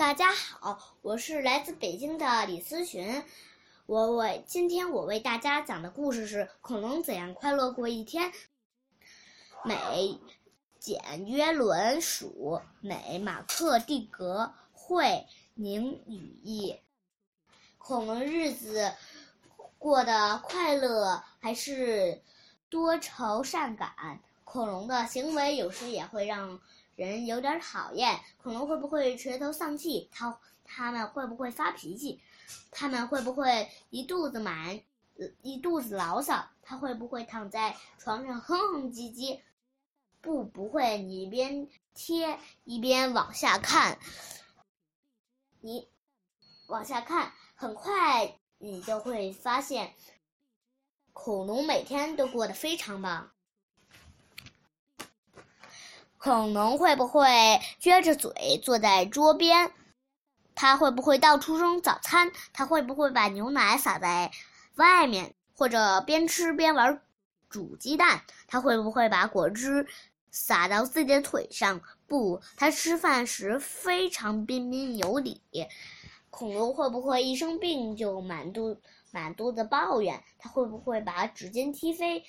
大家好，我是来自北京的李思群。我为今天我为大家讲的故事是《恐龙怎样快乐过一天》。美简约伦属，美马克蒂格惠，宁语译。恐龙日子过得快乐还是多愁善感？恐龙的行为有时也会让。人有点讨厌，恐龙会不会垂头丧气？他他们会不会发脾气？他们会不会一肚子满，一肚子牢骚？他会不会躺在床上哼哼唧唧？不，不会。你一边贴一边往下看，你往下看，很快你就会发现，恐龙每天都过得非常棒。恐龙会不会撅着嘴坐在桌边？它会不会到处扔早餐？它会不会把牛奶洒在外面，或者边吃边玩煮鸡蛋？它会不会把果汁洒到自己的腿上？不，它吃饭时非常彬彬有礼。恐龙会不会一生病就满肚满肚子抱怨？它会不会把纸巾踢飞，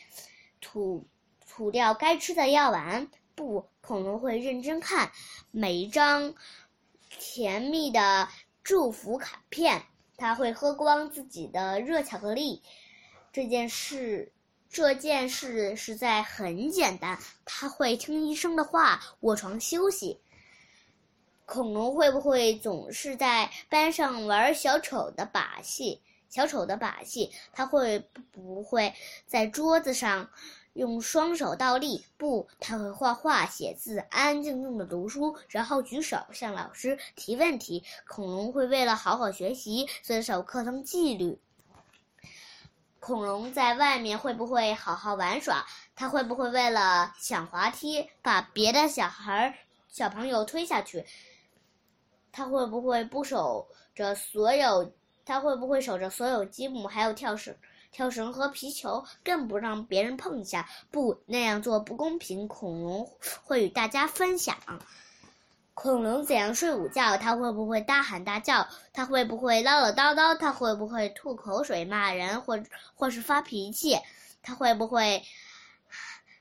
吐吐掉该吃的药丸？不，恐龙会认真看每一张甜蜜的祝福卡片。他会喝光自己的热巧克力。这件事，这件事实在很简单。他会听医生的话，卧床休息。恐龙会不会总是在班上玩小丑的把戏？小丑的把戏，他会不会在桌子上？用双手倒立，不，他会画画、写字，安安静静的读书，然后举手向老师提问题。恐龙会为了好好学习，遵守课堂纪律。恐龙在外面会不会好好玩耍？他会不会为了抢滑梯把别的小孩、小朋友推下去？他会不会不守着所有？他会不会守着所有积木，还有跳绳？跳绳和皮球，更不让别人碰一下。不那样做不公平。恐龙会与大家分享。恐龙怎样睡午觉？它会不会大喊大叫？它会不会唠唠叨叨？它会不会吐口水、骂人或或是发脾气？它会不会？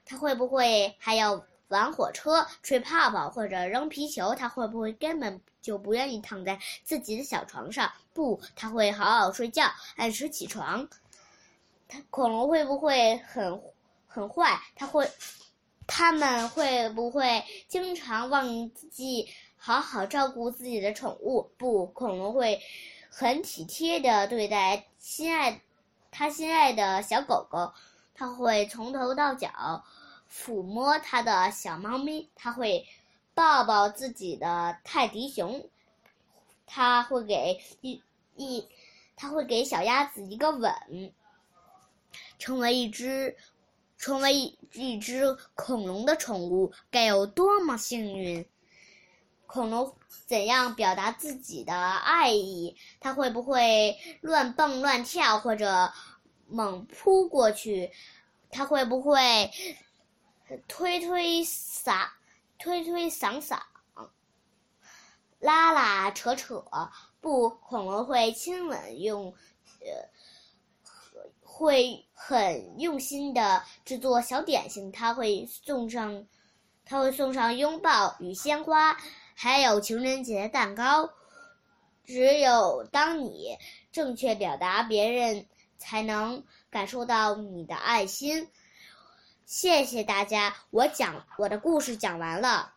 它会不会还要玩火车、吹泡泡或者扔皮球？它会不会根本就不愿意躺在自己的小床上？不，它会好好睡觉，按时起床。恐龙会不会很很坏？它会，他们会不会经常忘记好好照顾自己的宠物？不，恐龙会很体贴的对待心爱他心爱的小狗狗。他会从头到脚抚摸他的小猫咪。他会抱抱自己的泰迪熊。他会给一一他会给小鸭子一个吻。成为一只，成为一一只恐龙的宠物，该有多么幸运！恐龙怎样表达自己的爱意？它会不会乱蹦乱跳，或者猛扑过去？它会不会推推搡、推推搡搡、拉拉扯扯？不，恐龙会亲吻，用呃。会很用心的制作小点心，他会送上，他会送上拥抱与鲜花，还有情人节蛋糕。只有当你正确表达，别人才能感受到你的爱心。谢谢大家，我讲我的故事讲完了。